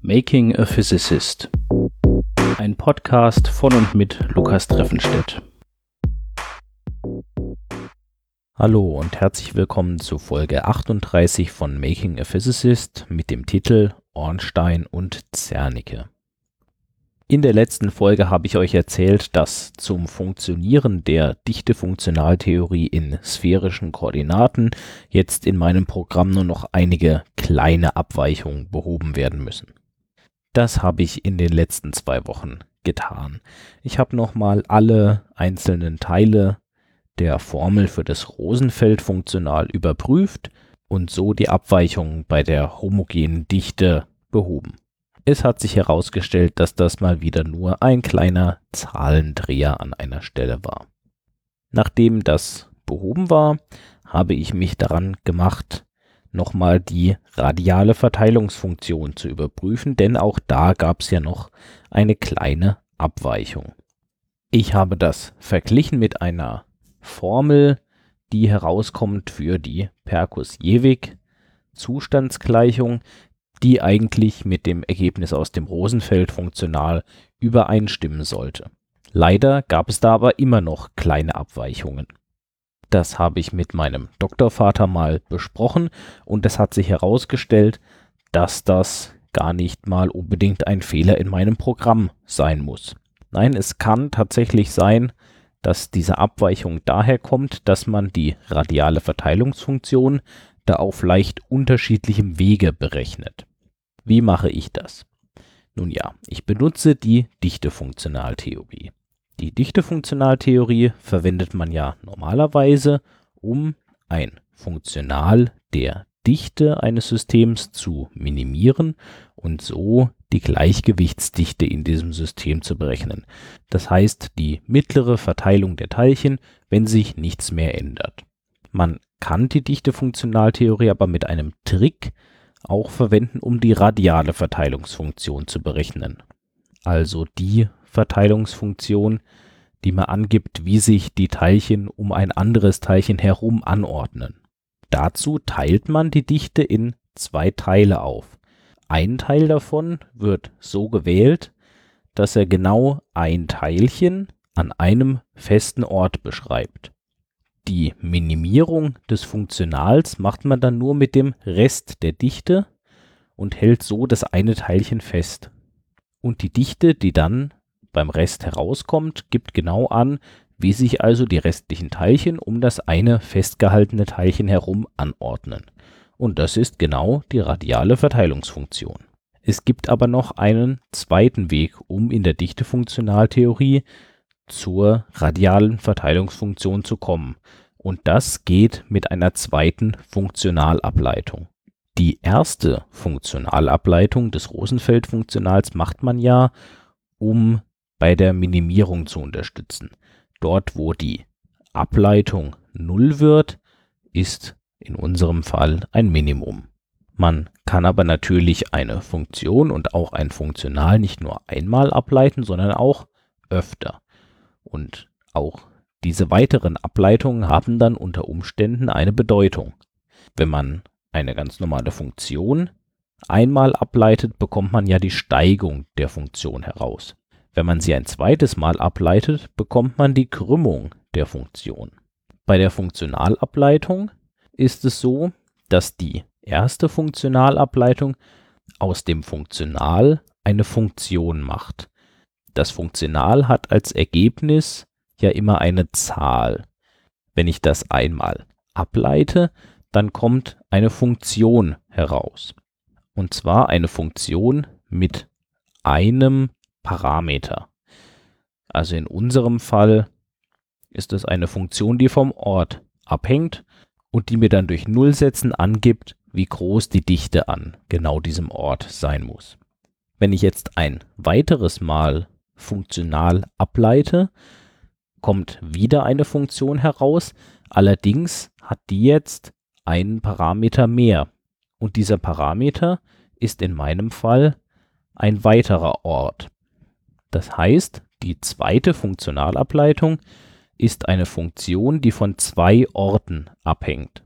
Making a Physicist. Ein Podcast von und mit Lukas Treffenstedt. Hallo und herzlich willkommen zu Folge 38 von Making a Physicist mit dem Titel Ornstein und Zernike. In der letzten Folge habe ich euch erzählt, dass zum Funktionieren der Dichtefunktionaltheorie in sphärischen Koordinaten jetzt in meinem Programm nur noch einige kleine Abweichungen behoben werden müssen. Das habe ich in den letzten zwei Wochen getan. Ich habe nochmal alle einzelnen Teile der Formel für das Rosenfeld-Funktional überprüft und so die Abweichungen bei der homogenen Dichte behoben. Es hat sich herausgestellt, dass das mal wieder nur ein kleiner Zahlendreher an einer Stelle war. Nachdem das behoben war, habe ich mich daran gemacht, nochmal die radiale Verteilungsfunktion zu überprüfen, denn auch da gab es ja noch eine kleine Abweichung. Ich habe das verglichen mit einer Formel, die herauskommt für die Perkus-Jewig Zustandsgleichung, die eigentlich mit dem Ergebnis aus dem Rosenfeld funktional übereinstimmen sollte. Leider gab es da aber immer noch kleine Abweichungen. Das habe ich mit meinem Doktorvater mal besprochen und es hat sich herausgestellt, dass das gar nicht mal unbedingt ein Fehler in meinem Programm sein muss. Nein, es kann tatsächlich sein, dass diese Abweichung daher kommt, dass man die radiale Verteilungsfunktion da auf leicht unterschiedlichem Wege berechnet. Wie mache ich das? Nun ja, ich benutze die Dichtefunktionaltheorie. Die Dichtefunktionaltheorie verwendet man ja normalerweise, um ein Funktional der Dichte eines Systems zu minimieren und so die Gleichgewichtsdichte in diesem System zu berechnen. Das heißt die mittlere Verteilung der Teilchen, wenn sich nichts mehr ändert. Man kann die Dichtefunktionaltheorie aber mit einem Trick auch verwenden, um die radiale Verteilungsfunktion zu berechnen. Also die Verteilungsfunktion, die man angibt, wie sich die Teilchen um ein anderes Teilchen herum anordnen. Dazu teilt man die Dichte in zwei Teile auf. Ein Teil davon wird so gewählt, dass er genau ein Teilchen an einem festen Ort beschreibt. Die Minimierung des Funktionals macht man dann nur mit dem Rest der Dichte und hält so das eine Teilchen fest. Und die Dichte, die dann beim Rest herauskommt, gibt genau an, wie sich also die restlichen Teilchen um das eine festgehaltene Teilchen herum anordnen. Und das ist genau die radiale Verteilungsfunktion. Es gibt aber noch einen zweiten Weg, um in der Dichtefunktionaltheorie zur radialen Verteilungsfunktion zu kommen. Und das geht mit einer zweiten Funktionalableitung. Die erste Funktionalableitung des Rosenfeld-Funktionals macht man ja, um bei der Minimierung zu unterstützen. Dort, wo die Ableitung 0 wird, ist in unserem Fall ein Minimum. Man kann aber natürlich eine Funktion und auch ein Funktional nicht nur einmal ableiten, sondern auch öfter. Und auch diese weiteren Ableitungen haben dann unter Umständen eine Bedeutung. Wenn man eine ganz normale Funktion einmal ableitet, bekommt man ja die Steigung der Funktion heraus. Wenn man sie ein zweites Mal ableitet, bekommt man die Krümmung der Funktion. Bei der Funktionalableitung ist es so, dass die erste Funktionalableitung aus dem Funktional eine Funktion macht. Das Funktional hat als Ergebnis ja immer eine Zahl. Wenn ich das einmal ableite, dann kommt eine Funktion heraus. Und zwar eine Funktion mit einem Parameter. Also in unserem Fall ist es eine Funktion, die vom Ort abhängt und die mir dann durch Nullsätzen angibt, wie groß die Dichte an genau diesem Ort sein muss. Wenn ich jetzt ein weiteres Mal funktional ableite, kommt wieder eine Funktion heraus, allerdings hat die jetzt einen Parameter mehr. Und dieser Parameter ist in meinem Fall ein weiterer Ort. Das heißt, die zweite Funktionalableitung ist eine Funktion, die von zwei Orten abhängt.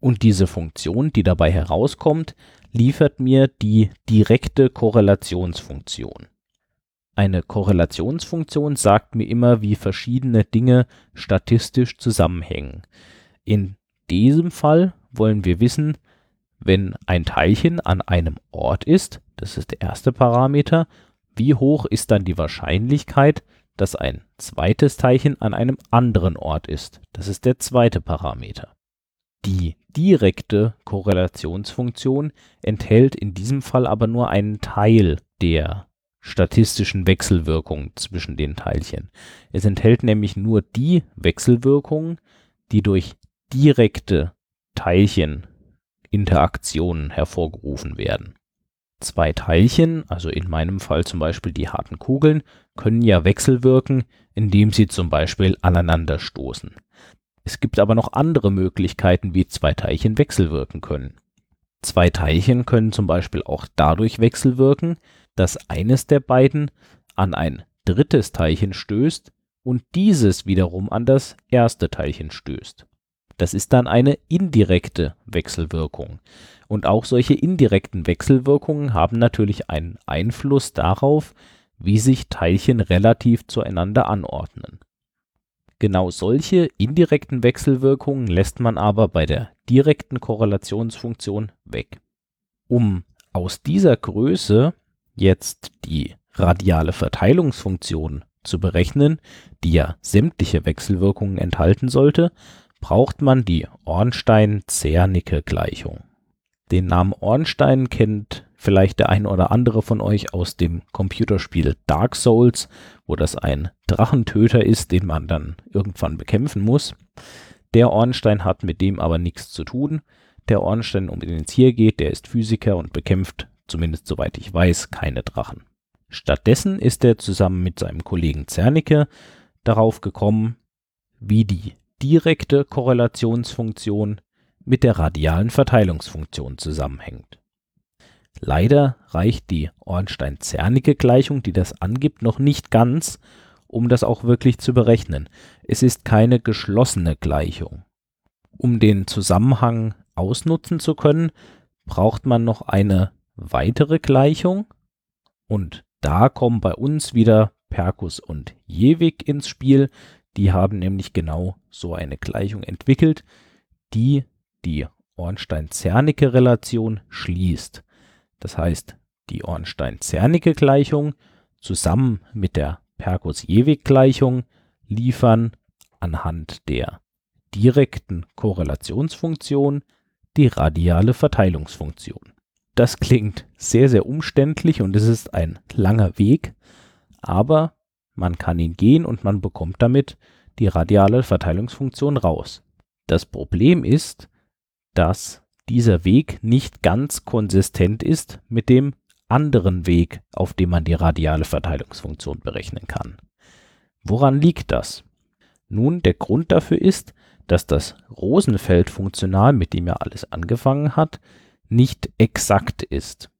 Und diese Funktion, die dabei herauskommt, liefert mir die direkte Korrelationsfunktion. Eine Korrelationsfunktion sagt mir immer, wie verschiedene Dinge statistisch zusammenhängen. In diesem Fall wollen wir wissen, wenn ein Teilchen an einem Ort ist, das ist der erste Parameter, wie hoch ist dann die Wahrscheinlichkeit, dass ein zweites Teilchen an einem anderen Ort ist. Das ist der zweite Parameter. Die direkte Korrelationsfunktion enthält in diesem Fall aber nur einen Teil der statistischen Wechselwirkung zwischen den Teilchen. Es enthält nämlich nur die Wechselwirkungen, die durch direkte Teilcheninteraktionen hervorgerufen werden. Zwei Teilchen, also in meinem Fall zum Beispiel die harten Kugeln, können ja wechselwirken, indem sie zum Beispiel aneinander stoßen. Es gibt aber noch andere Möglichkeiten, wie zwei Teilchen wechselwirken können. Zwei Teilchen können zum Beispiel auch dadurch wechselwirken, dass eines der beiden an ein drittes Teilchen stößt und dieses wiederum an das erste Teilchen stößt. Das ist dann eine indirekte Wechselwirkung. Und auch solche indirekten Wechselwirkungen haben natürlich einen Einfluss darauf, wie sich Teilchen relativ zueinander anordnen. Genau solche indirekten Wechselwirkungen lässt man aber bei der direkten Korrelationsfunktion weg. Um aus dieser Größe jetzt die radiale Verteilungsfunktion zu berechnen, die ja sämtliche Wechselwirkungen enthalten sollte, braucht man die Ornstein-Zernike-Gleichung. Den Namen Ornstein kennt vielleicht der ein oder andere von euch aus dem Computerspiel Dark Souls, wo das ein Drachentöter ist, den man dann irgendwann bekämpfen muss. Der Ornstein hat mit dem aber nichts zu tun. Der Ornstein, um den es hier geht, der ist Physiker und bekämpft, zumindest soweit ich weiß, keine Drachen. Stattdessen ist er zusammen mit seinem Kollegen Zernike darauf gekommen, wie die direkte Korrelationsfunktion mit der radialen Verteilungsfunktion zusammenhängt. Leider reicht die Ornstein-Zernike-Gleichung, die das angibt, noch nicht ganz, um das auch wirklich zu berechnen. Es ist keine geschlossene Gleichung. Um den Zusammenhang ausnutzen zu können, braucht man noch eine weitere Gleichung und da kommen bei uns wieder Perkus und Jewig ins Spiel, die haben nämlich genau so eine Gleichung entwickelt, die die Ornstein-Zernike-Relation schließt. Das heißt, die Ornstein-Zernike-Gleichung zusammen mit der Perkus-Jewig-Gleichung liefern anhand der direkten Korrelationsfunktion die radiale Verteilungsfunktion. Das klingt sehr, sehr umständlich und es ist ein langer Weg, aber man kann ihn gehen und man bekommt damit die radiale Verteilungsfunktion raus. Das Problem ist, dass dieser Weg nicht ganz konsistent ist mit dem anderen Weg, auf dem man die radiale Verteilungsfunktion berechnen kann. Woran liegt das? Nun, der Grund dafür ist, dass das Rosenfeld-Funktional, mit dem ja alles angefangen hat, nicht exakt ist.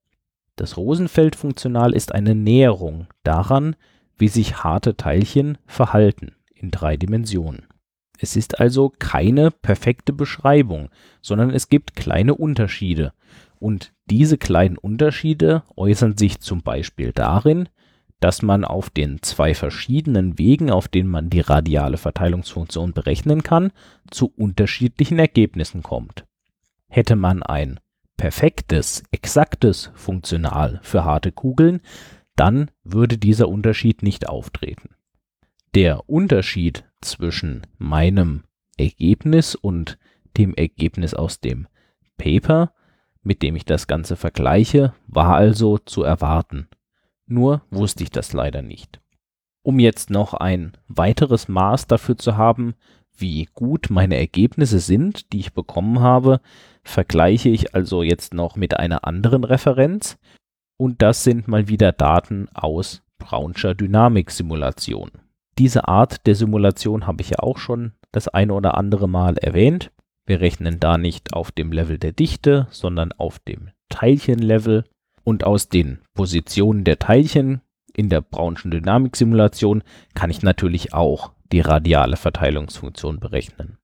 Das Rosenfeld-Funktional ist eine Näherung daran, wie sich harte Teilchen verhalten in drei Dimensionen. Es ist also keine perfekte Beschreibung, sondern es gibt kleine Unterschiede. Und diese kleinen Unterschiede äußern sich zum Beispiel darin, dass man auf den zwei verschiedenen Wegen, auf denen man die radiale Verteilungsfunktion berechnen kann, zu unterschiedlichen Ergebnissen kommt. Hätte man ein perfektes, exaktes Funktional für harte Kugeln, dann würde dieser Unterschied nicht auftreten. Der Unterschied zwischen meinem Ergebnis und dem Ergebnis aus dem Paper, mit dem ich das Ganze vergleiche, war also zu erwarten. Nur wusste ich das leider nicht. Um jetzt noch ein weiteres Maß dafür zu haben, wie gut meine Ergebnisse sind, die ich bekommen habe, vergleiche ich also jetzt noch mit einer anderen Referenz und das sind mal wieder Daten aus Brownscher Dynamiksimulation. Diese Art der Simulation habe ich ja auch schon das eine oder andere Mal erwähnt. Wir rechnen da nicht auf dem Level der Dichte, sondern auf dem Teilchenlevel und aus den Positionen der Teilchen in der Brownschen Dynamiksimulation kann ich natürlich auch die radiale Verteilungsfunktion berechnen.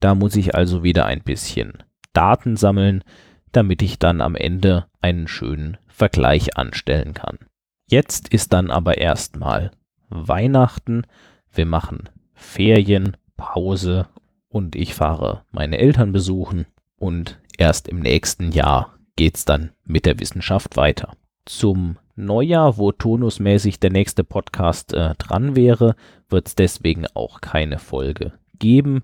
Da muss ich also wieder ein bisschen Daten sammeln, damit ich dann am Ende einen schönen Vergleich anstellen kann. Jetzt ist dann aber erstmal Weihnachten, wir machen Ferien, Pause und ich fahre meine Eltern besuchen und erst im nächsten Jahr geht's dann mit der Wissenschaft weiter. Zum Neujahr, wo tonusmäßig der nächste Podcast äh, dran wäre, wird es deswegen auch keine Folge geben.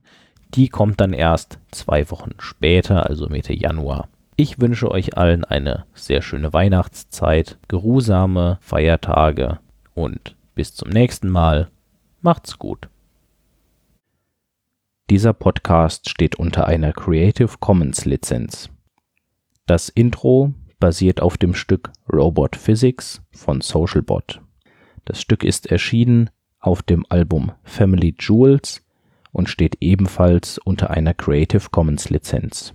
Die kommt dann erst zwei Wochen später, also Mitte Januar. Ich wünsche euch allen eine sehr schöne Weihnachtszeit, geruhsame Feiertage und bis zum nächsten Mal. Macht's gut. Dieser Podcast steht unter einer Creative Commons Lizenz. Das Intro basiert auf dem Stück Robot Physics von Socialbot. Das Stück ist erschienen auf dem Album Family Jewels und steht ebenfalls unter einer Creative Commons Lizenz